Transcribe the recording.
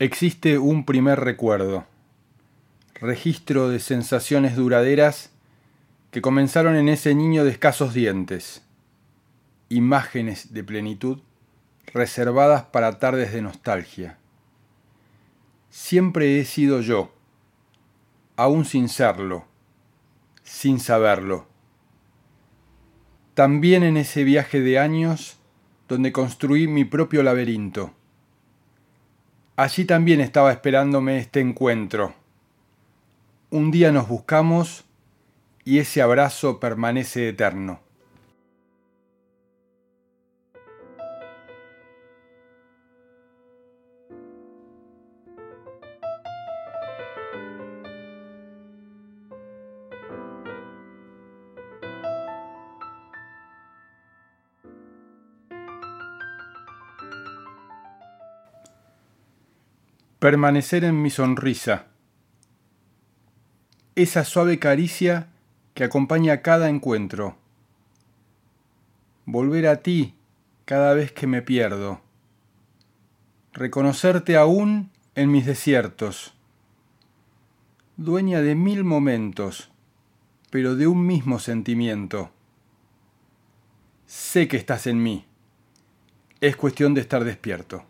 Existe un primer recuerdo, registro de sensaciones duraderas que comenzaron en ese niño de escasos dientes, imágenes de plenitud reservadas para tardes de nostalgia. Siempre he sido yo, aún sin serlo, sin saberlo. También en ese viaje de años donde construí mi propio laberinto. Allí también estaba esperándome este encuentro. Un día nos buscamos y ese abrazo permanece eterno. Permanecer en mi sonrisa. Esa suave caricia que acompaña cada encuentro. Volver a ti cada vez que me pierdo. Reconocerte aún en mis desiertos. Dueña de mil momentos, pero de un mismo sentimiento. Sé que estás en mí. Es cuestión de estar despierto.